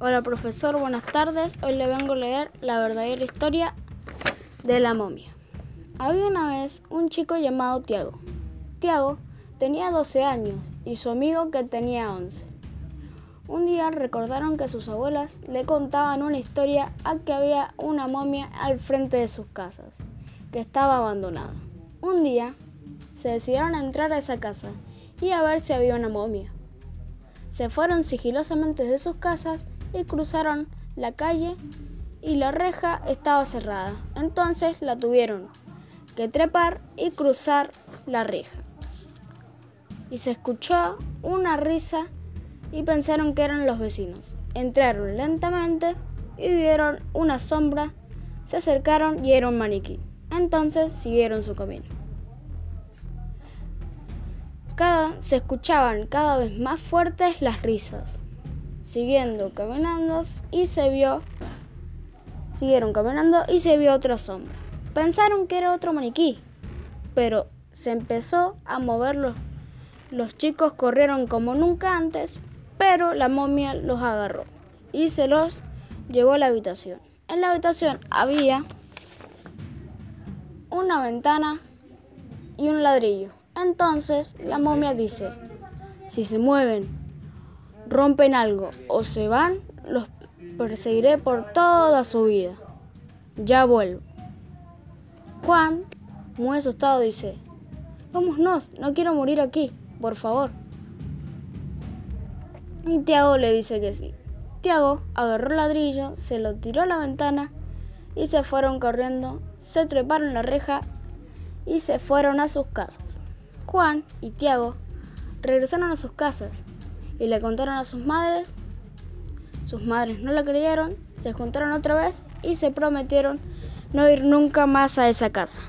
Hola profesor, buenas tardes. Hoy le vengo a leer la verdadera historia de la momia. Había una vez un chico llamado Tiago. Tiago tenía 12 años y su amigo que tenía 11. Un día recordaron que sus abuelas le contaban una historia a que había una momia al frente de sus casas, que estaba abandonada. Un día se decidieron a entrar a esa casa y a ver si había una momia. Se fueron sigilosamente de sus casas y cruzaron la calle y la reja estaba cerrada. Entonces la tuvieron que trepar y cruzar la reja. Y se escuchó una risa y pensaron que eran los vecinos. Entraron lentamente y vieron una sombra, se acercaron y era un maniquí. Entonces siguieron su camino. Cada, se escuchaban cada vez más fuertes las risas siguiendo caminando y se vio siguieron caminando y se vio otra sombra. Pensaron que era otro maniquí, pero se empezó a moverlo. Los chicos corrieron como nunca antes, pero la momia los agarró y se los llevó a la habitación. En la habitación había una ventana y un ladrillo. Entonces la momia dice, si se mueven rompen algo o se van, los perseguiré por toda su vida. Ya vuelvo. Juan, muy asustado, dice, vámonos, no quiero morir aquí, por favor. Y Tiago le dice que sí. Tiago agarró el ladrillo, se lo tiró a la ventana y se fueron corriendo, se treparon la reja y se fueron a sus casas. Juan y Tiago regresaron a sus casas y le contaron a sus madres. Sus madres no la creyeron, se juntaron otra vez y se prometieron no ir nunca más a esa casa.